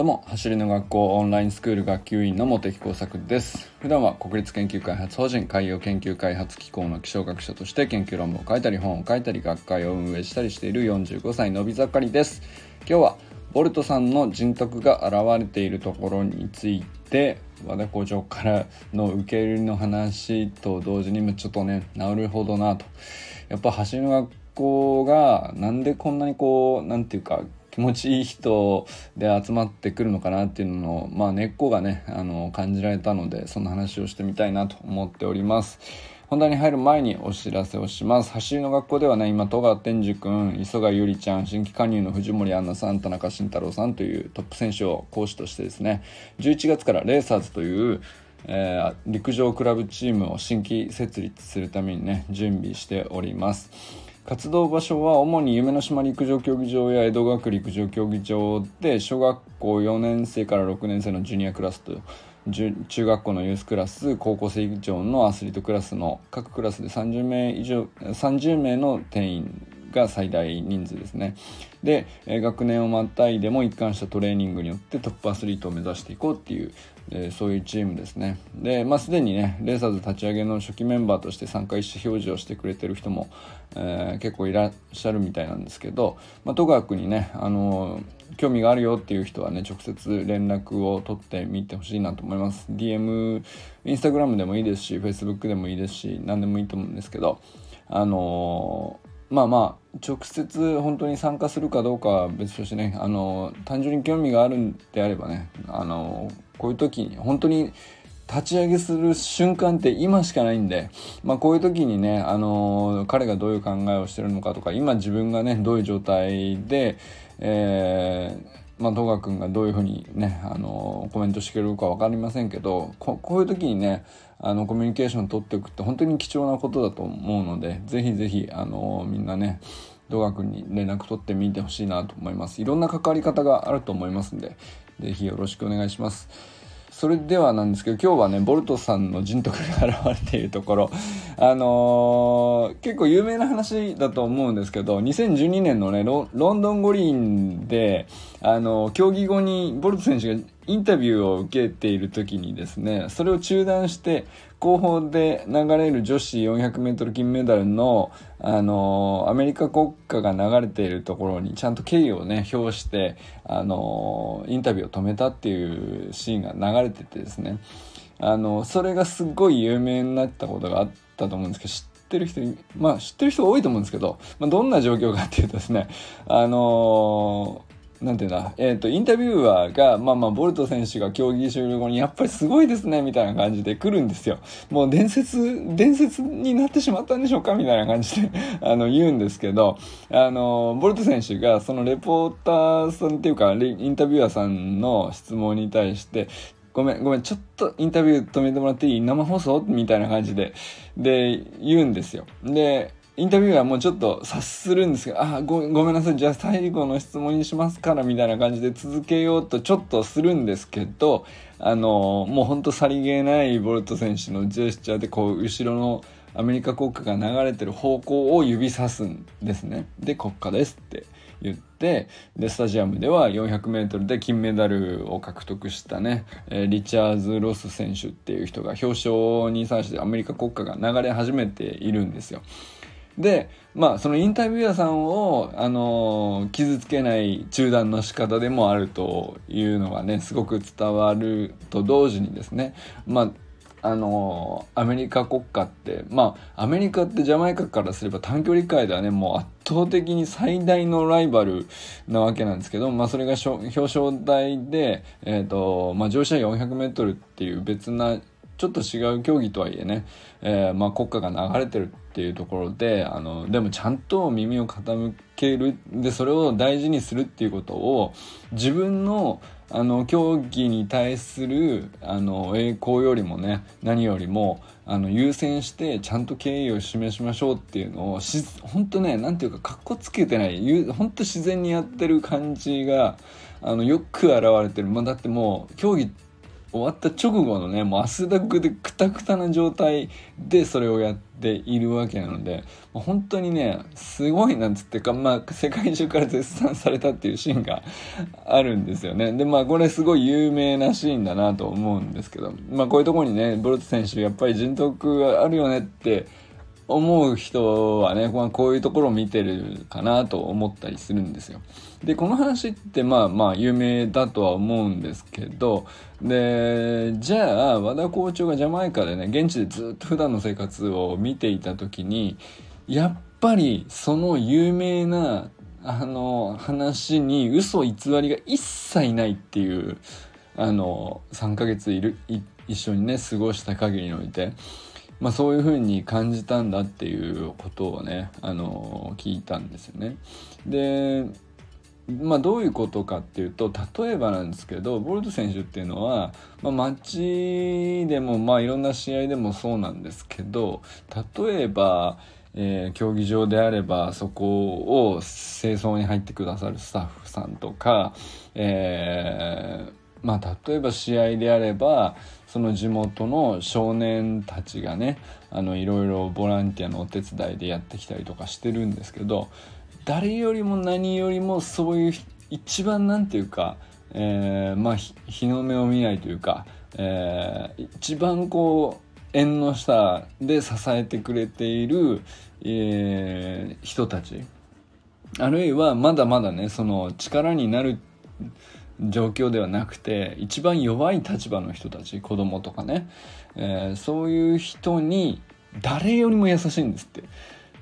どうも走りの学校オンラインスクール学級委員の茂木耕作です。普段は国立研究開発法人海洋研究開発機構の気象学者として研究論文を書いたり本を書いたり学会を運営したりしている45歳のび盛りです今日はボルトさんの人徳が現れているところについて和田校長からの受け入れの話と同時にちょっとねなるほどなと。やっぱ走りの学校がなんでこんなにこうなんていうか気持ちいい人で集まってくるのかなっていうのの、まあ、根っこがねあの感じられたのでそんな話をしてみたいなと思っております。本題に入る前にお知らせをします。走りの学校ではね、今、戸川天寿君、磯貝ゆりちゃん、新規加入の藤森杏奈さん、田中慎太郎さんというトップ選手を講師としてですね、11月からレーサーズという、えー、陸上クラブチームを新規設立するためにね、準備しております。活動場所は主に夢の島陸上競技場や江戸学陸上競技場で小学校4年生から6年生のジュニアクラスと中学校のユースクラス高校生以上のアスリートクラスの各クラスで30名以上30名の定員が最大人数ですね。で学年をまたいでも一貫したトレーニングによってトップアスリートを目指していこうっていうえそういうチームですね。でまあすでにねレーサーズ立ち上げの初期メンバーとして参加意思表示をしてくれてる人も、えー、結構いらっしゃるみたいなんですけど、まあ、戸川君にね、あの、興味があるよっていう人はね直接連絡を取ってみてほしいなと思います。DM インスタグラムでもいいですし Facebook でもいいですし何でもいいと思うんですけどあのーまあまあ直接本当に参加するかどうかは別としてねあの単純に興味があるんであればねあのこういう時に本当に立ち上げする瞬間って今しかないんで、まあ、こういう時にね、あの彼がどういう考えをしてるのかとか今自分がねどういう状態で、えーまあ、戸川君がどういうふうにね、あのコメントしてくれるか分かりませんけどこういう時にねあのコミュニケーション取っておくって本当に貴重なことだと思うのでぜひぜひ、あのみんなね戸川君に連絡取ってみてほしいなと思います。いろんな関わり方があると思いますんでぜひよろしくお願いします。それではなんですけど今日はねボルトさんの人徳が現れているところ。あのー、結構有名な話だと思うんですけど2012年のねロンドン五輪で、あのー、競技後にボルト選手がインタビューを受けている時にですねそれを中断して後方で流れる女子 400m 金メダルの、あのアメリカ国歌が流れているところにちゃんと敬意をね表して、あのインタビューを止めたっていうシーンが流れててですね。あのそれがすごい有名になったことがあったと思うんですけど知ってる人まあ知ってる人多いと思うんですけど、まあ、どんな状況かっていうとですねあのなんていうんだ、えっ、ー、と、インタビューアーが、まあまあ、ボルト選手が競技終了後に、やっぱりすごいですね、みたいな感じで来るんですよ。もう伝説、伝説になってしまったんでしょうかみたいな感じであの、言うんですけど、あの、ボルト選手が、そのレポーターさんっていうか、インタビューアーさんの質問に対して、ごめん、ごめん、ちょっとインタビュー止めてもらっていい？生放送？みたいな感じで、で、言うんですよ。で、インタビューはもうちょっと察するんですが、あご、ごめんなさい、じゃあ最後の質問にしますからみたいな感じで続けようとちょっとするんですけど、あの、もうほんとさりげないボルト選手のジェスチャーでこう、後ろのアメリカ国歌が流れてる方向を指さすんですね。で、国歌ですって言って、で、スタジアムでは 400m で金メダルを獲得したね、えリチャーズ・ロス選手っていう人が表彰に際してアメリカ国歌が流れ始めているんですよ。でまあそのインタビュアーさんを、あの傷つけない中断の仕方でもあるというのがねすごく伝わると同時にですねまああのアメリカ国家ってまあアメリカってジャマイカからすれば短距離界ではねもう圧倒的に最大のライバルなわけなんですけど、まあ、それが表彰台で、えーとまあ、乗車 400m っていう別なちょっと違う競技とはいえね、えー、まあ、国歌が流れてるっていうところであのでもちゃんと耳を傾ける。でそれを大事にするっていうことを自分のあの競技に対するあの栄光よりもね何よりもあの優先してちゃんと敬意を示しましょうっていうのをし本当ね何ていうかかっこつけてない。本当自然にやってる感じがあのよく現れてる、まあ、だってもう競技終わった直後のねもう汗だくでクタクタな状態でそれをやっているわけなので本当にねすごいなんつってかまあ世界中から絶賛されたっていうシーンがあるんですよね。でまあこれすごい有名なシーンだなと思うんですけどまあこういうとこにねボルト選手やっぱり人徳あるよねって思う人はね、まあ、こういうところを見てるかなと思ったりするんですよ。で、この話ってまあまあ有名だとは思うんですけど、で、じゃあ和田校長がジャマイカでね、現地でずっと普段の生活を見ていた時に、やっぱりその有名なあの話に嘘偽りが一切ないっていうあの3ヶ月いる一緒にね過ごした限りにおいてまあ、そういうふうに感じたんだっていうことをね、あの聞いたんですよね。でまあ、どういうことかっていうと例えばなんですけどボルト選手っていうのは、まあ、街でも、まあ、いろんな試合でもそうなんですけど例えば、えー、競技場であればそこを清掃に入ってくださるスタッフさんとか、えーまあ、例えば試合であればその地元の少年たちがねあのいろいろボランティアのお手伝いでやってきたりとかしてるんですけど誰よりも何よりもそういう一番なんていうか、えー、まあ日の目を見ないというか、えー、一番こう縁の下で支えてくれている、えー、人たち。あるいはまだまだねその力になる状況ではなくて一番弱い立場の人たち子供とかね、えー、そういう人に誰よりも優しいんですって。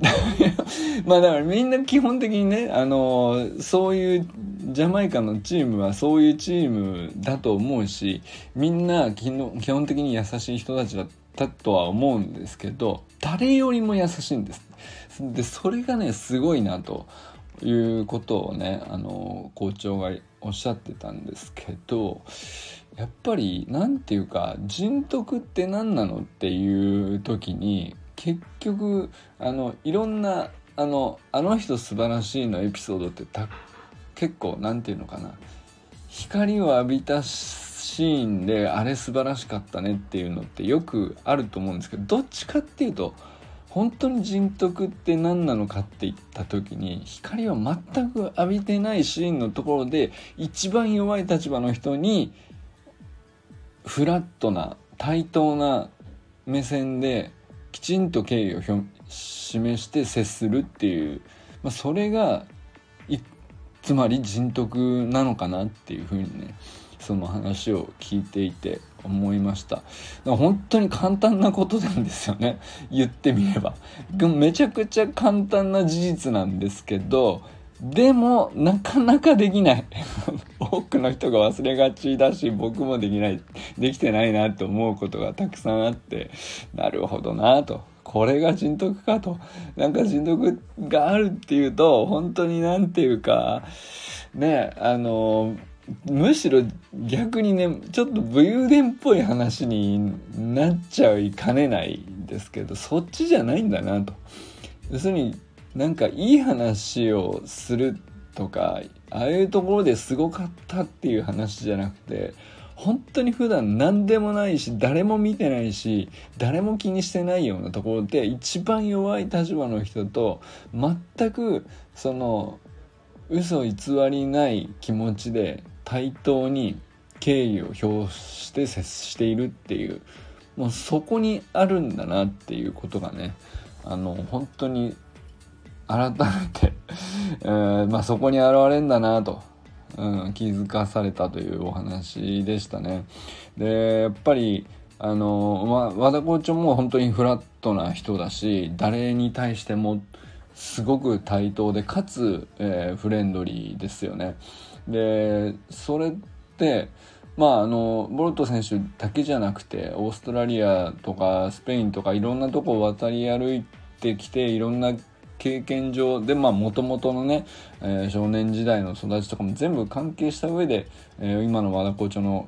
まあだからみんな基本的にね、あのそういうジャマイカのチームはそういうチームだと思うしみんな基本的に優しい人たちだったとは思うんですけど誰よりも優しいんです。でそれがねすごいなということをねあの校長がおっしゃってたんですけどやっぱり何て言うか人徳って何なのっていう時に結局あのいろんなあのあの人素晴らしいのエピソードって結構何て言うのかな光を浴びたシーンであれ素晴らしかったねっていうのってよくあると思うんですけどどっちかっていうと本当に人徳って何なのかって言った時に光を全く浴びてないシーンのところで一番弱い立場の人にフラットな対等な目線できちんと敬意を示して接するっていう、まあ、それがつまり人徳なのかなっていうふうにねその話を聞いていて思いました。本当に簡単なことなんですよね。言ってみれば。めちゃくちゃ簡単な事実なんですけどでもなかなかできない。多くの人が忘れがちだし僕もできない。できてないなと思うことがたくさんあってなるほどなと。これが人徳かと。なんか人徳があるっていうと本当に何て言うかねあのむしろ逆にねちょっと武勇伝っぽい話になっちゃいかねないですけどそっちじゃないんだなと。要するになんかいい話をするとかああいうところですごかったっていう話じゃなくて本当に普段何でもないし誰も見てないし誰も気にしてないようなところで一番弱い立場の人と全くその嘘偽りない気持ちで対等に敬意を表して接しているっていうもうそこにあるんだなっていうことがねあの本当に改めて えー、まあ、そこに現れんだなと、うん、気づかされたというお話でしたね。でやっぱりあの、ま、和田校長も本当にフラットな人だし誰に対してもすごく対等でかつ、えー、フレンドリーですよね。でそれってまああのボルト選手だけじゃなくてオーストラリアとかスペインとかいろんなとこを渡り歩いてきていろんな経験上でまあもともとのね、えー、少年時代の育ちとかも全部関係した上で、えー、今の和田校長の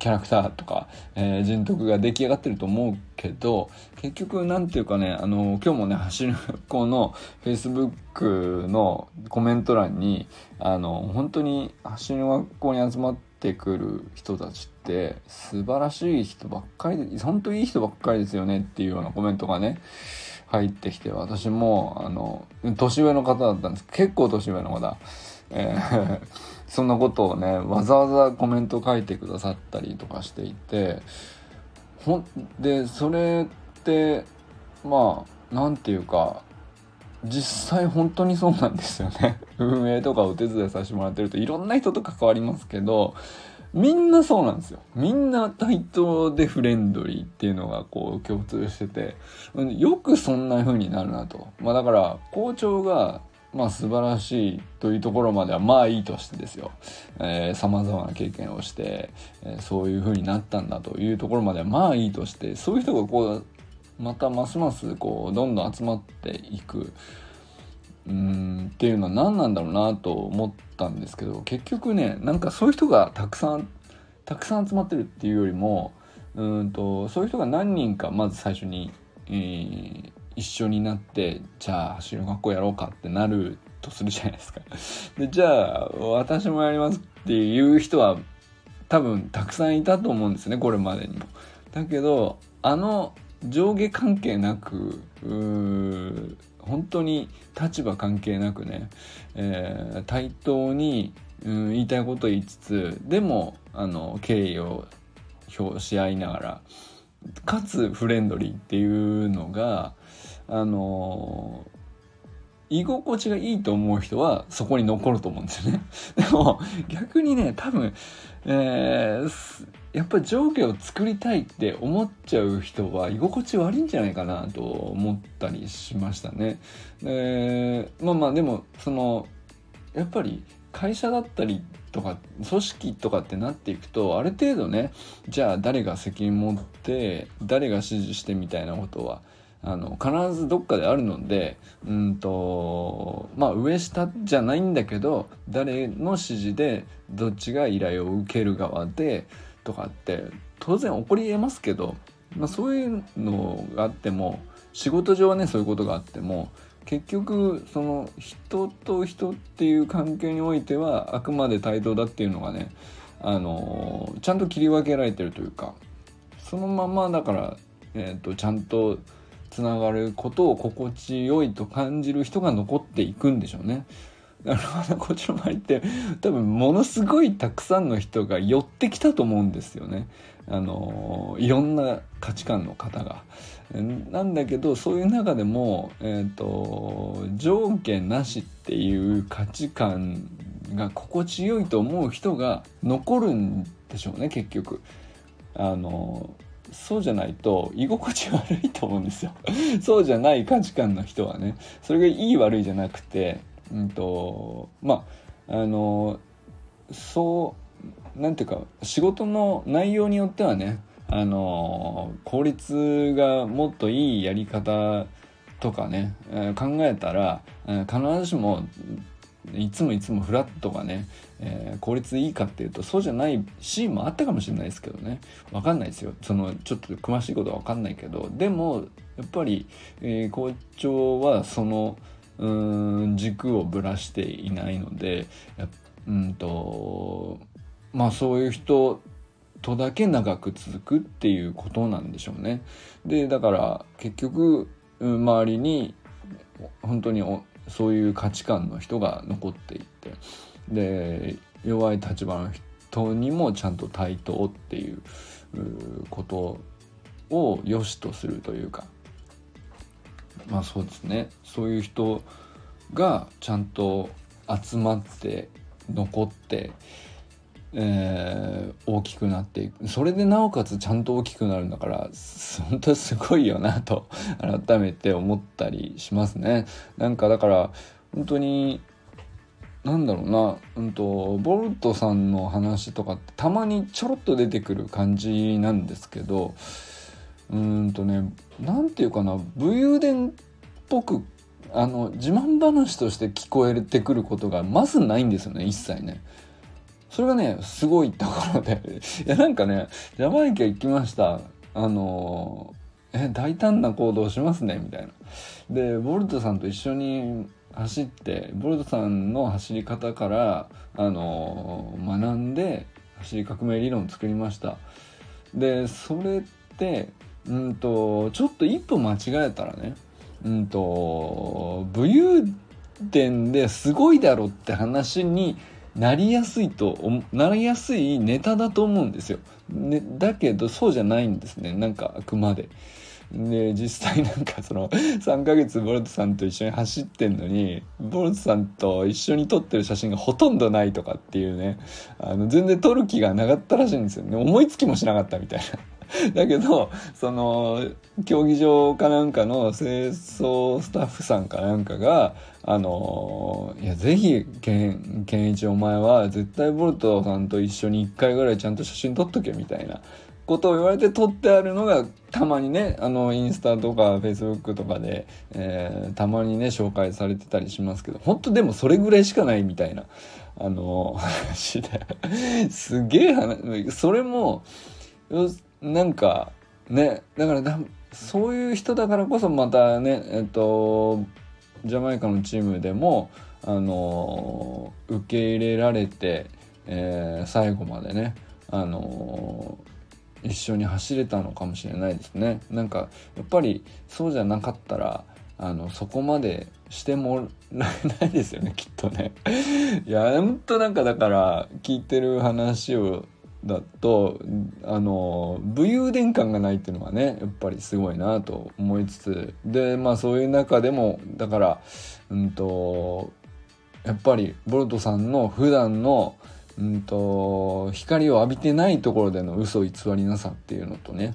キャラクターとか、えー、人徳が出来上がってると思うけど結局なんていうかねあの今日もね走る学校の Facebook のコメント欄にあの本当に走る学校に集まってくる人たちって素晴らしい人ばっかりで本当いい人ばっかりですよねっていうようなコメントがね入ってきて私もあの年上の方だったんです。結構年上の方、えー、そんなことをねわざわざコメント書いてくださったりとかしていてほんでそれってまあ何て言うか実際本当にそうなんですよね 運営とかお手伝いさせてもらってるといろんな人と関わりますけどみんなそうなんですよ。みんな対等でフレンドリーっていうのがこう共通してて、よくそんな風になるなと。まあだから校長がまあ素晴らしいというところまではまあいいとしてですよ。えー、様々な経験をして、えー、そういう風になったんだというところまではまあいいとして、そういう人がこう、またますますこうどんどん集まっていく。うんっていうのは何なんだろうなと思ったんですけど結局ねなんかそういう人がたくさんたくさん集まってるっていうよりもうんとそういう人が何人かまず最初に、えー、一緒になってじゃあ走りの学校やろうかってなるとするじゃないですか。でじゃあ私もやりますっていう人は多分たくさんいたと思うんですねこれまでにも。だけどあの上下関係なく本当に立場関係なくね、えー、対等に、うん、言いたいことを言いつつでもあの敬意を表し合いながらかつフレンドリーっていうのがあの居心地がいいと思う人はそこに残ると思うんですよね。でも逆にね多分、えー、やっぱり上下を作りたいって思っちゃう人は居心地悪いんじゃないかなと思ったりしましたね。でまあまあでもそのやっぱり会社だったりとか組織とかってなっていくとある程度ねじゃあ誰が責任持って誰が指示してみたいなことはあの必ずどっかであるのでうんとまあ上下じゃないんだけど誰の指示でどっちが依頼を受ける側でとかって当然起こりえますけど、まあ、そういうのがあっても仕事上はねそういうことがあっても結局その人と人っていう関係においてはあくまで対等だっていうのがねあのちゃんと切り分けられてるというかそのままだから、えーとちゃんとつながることを心地よいと感じる人が残っていくんでしょうね。だからこっちの周りって多分ものすごいたくさんの人が寄ってきたと思うんですよね。あのいろんな価値観の方が。なんだけどそういう中でも、えーと、条件なしっていう価値観が心地よいと思う人が残るんでしょうね結局。あのそうじゃないと居心地悪いと思うんですよ。そうじゃない価値観の人はね。それがいい悪いじゃなくてうんとまああのそうなんていうか仕事の内容によってはねあの効率がもっといいやり方とかね、え、考えたら、え、必ずしもいつもいつもフラットがね、えー、効率いいかっていうとそうじゃないシーンもあったかもしれないですけどね。分かんないですよ。そのちょっと詳しいことは分かんないけど。でもやっぱり、えー、校長はそのうん軸をぶらしていないのでうんとまあそういう人とだけ長く続くっていうことなんでしょうね。でだから結局周りに本当にそういう価値観の人が残っていってで弱い立場の人にもちゃんと対等っていうことを良しとするというか。まあそうですね。そういう人がちゃんと集まって残って、えー、大きくなっていくそれでなおかつちゃんと大きくなるんだから本当すごいよなと改めて思ったりしますね。なんかだから本当になんだろうな、うんと、ボルトさんの話とかってたまにちょろっと出てくる感じなんですけどうんとね何て言うかな武勇伝っぽくあの自慢話として聞こえてくることがまずないんですよね一切ね。それがねすごいところでいやなんかねジャマイカ行きました。あのえ大胆な行動しますねみたいな。でボルトさんと一緒に走ってボルトさんの走り方からあの学んで走り革命理論を作りました。でそれってうんとちょっと一歩間違えたらねうんと武勇伝ですごいだろって話になりやすいとなりやすいネタだと思うんですよ、ね、だけどそうじゃないんですねなんかあくまで。で実際なんかその 3ヶ月ボルトさんと一緒に走ってんのにボルトさんと一緒に撮ってる写真がほとんどないとかっていうねあの全然撮る気がなかったらしいんですよね思いつきもしなかったみたいな。だけどその競技場かなんかの清掃スタッフさんかなんかがあのいやぜひ健一お前は絶対ボルトさんと一緒に1回ぐらいちゃんと写真撮っとけみたいな。ことを言われて撮ってあるのがたまにねあのインスタとかフェイスブックとかで、えー、たまにね紹介されてたりしますけど本当でもそれぐらいしかないみたいなあの話で。すげえ話それもなんかねだからだそういう人だからこそまたねえっとジャマイカのチームでもあの受け入れられて、えー、最後までねあの一緒に走れたのかもしれないですね。なんかやっぱりそうじゃなかったらあのそこまでしてもらえないですよねきっとね。いやほんとなんかだから聞いてる話をだとあの武勇伝感がないっていうのはねやっぱりすごいなと思いつつでまあそういう中でもだからうんとやっぱりボルトさんの普段のうんと光を浴びてないところでの嘘偽りなさっていうのとね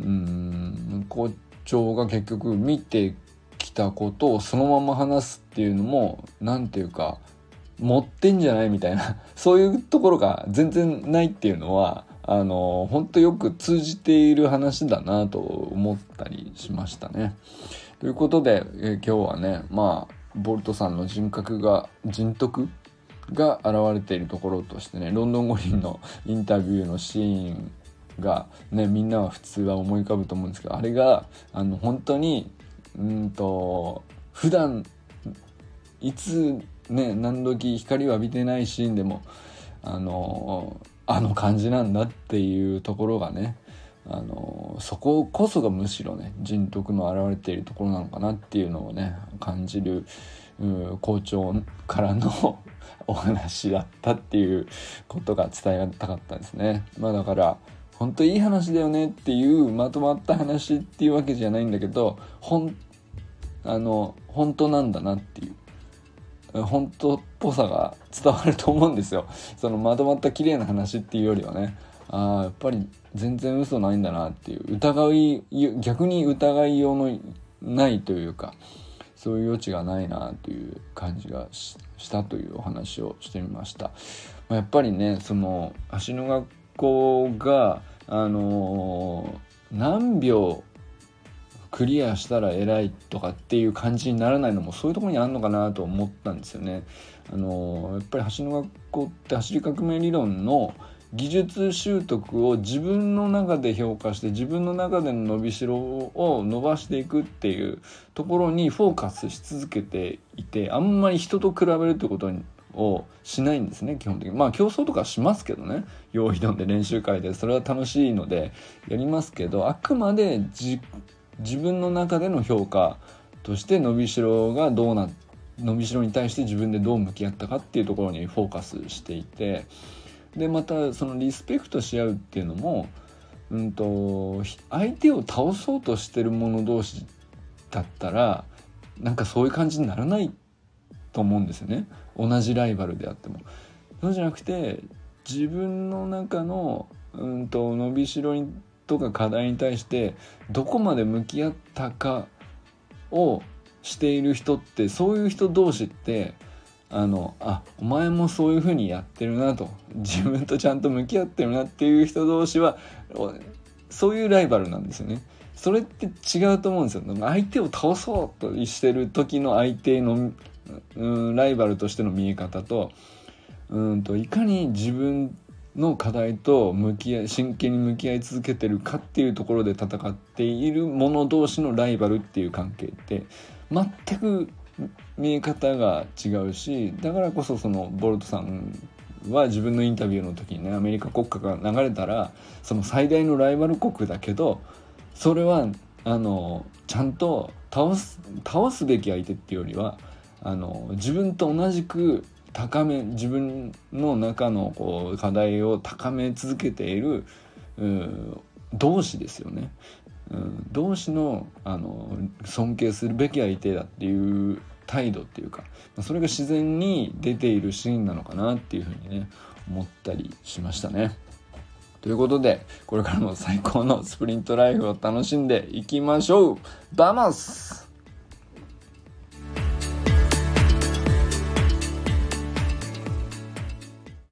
うん校長が結局見てきたことをそのまま話すっていうのも何て言うか持ってんじゃないみたいな そういうところが全然ないっていうのはあの本当よく通じている話だなと思ったりしましたね。ということで、え今日はねまあボルトさんの人格が人徳が現れているところとしてねロンドン五輪のインタビューのシーンが、ね、みんなは普通は思い浮かぶと思うんですけどあれがあの本当にうんと普段いつね何時光を浴びてないシーンでもあのあの感じなんだっていうところがねあのそここそがむしろね人徳の現れているところなのかなっていうのをね感じる校長からの お話だったっていうことが伝えたかったですね。まあだから本当いい話だよねっていうまとまった話っていうわけじゃないんだけどほあの本当なんだなっていう本当っぽさが伝わると思うんですよ。そのまとまった綺麗な話っていうよりはね。ああやっぱり全然嘘ないんだなっていう。疑い逆に疑いようのないというかそういう余地がないなという感じがしたというお話をしてみました。まやっぱりねその足の学校があのー、何秒クリアしたら偉いとかっていう感じにならないのもそういうところにあるのかなと思ったんですよね。あの、やっぱり走の学校って走り革命理論の技術習得を自分の中で評価して自分の中での伸びしろを伸ばしていくっていうところにフォーカスし続けていてあんまり人と比べるってことをしないんですね基本的にまあ競争とかしますけどね用意どんで練習会でそれは楽しいのでやりますけどあくまで自自分の中での評価として伸びしろがどうな伸びしろに対して自分でどう向き合ったかっていうところにフォーカスしていてでまたそのリスペクトし合うっていうのも、うんと、相手を倒そうとしてる者同士だったらなんかそういう感じにならないと思うんですよね同じライバルであっても。そうじゃなくて自分の中の、うんと、伸びしろにとか課題に対してどこまで向き合ったかをしている人ってそういう人同士ってあのあお前もそういうふうにやってるなと自分とちゃんと向き合ってるなっていう人同士はそういうライバルなんですよね。それって違うと思うんですよ。相手を倒そうとしてる時の相手の、うん、ライバルとしての見え方とうんといかに自分の課題と向き合い真剣に向き合い続けてるかっていうところで戦っている者同士のライバルっていう関係って全く見え方が違うしだからこそそのボルトさんは自分のインタビューの時にねアメリカ国歌が流れたらその最大のライバル国だけどそれはあのちゃんと倒す倒すべき相手っていうよりはあの自分と同じく高め自分の中のこう課題を高め続けている同志ですよね。うん、同志のあの尊敬するべき相手だっていう態度っていうかそれが自然に出ているシーンなのかなっていうふうにね思ったりしましたね。ということでこれからも最高のスプリントライフを楽しんでいきましょうバマス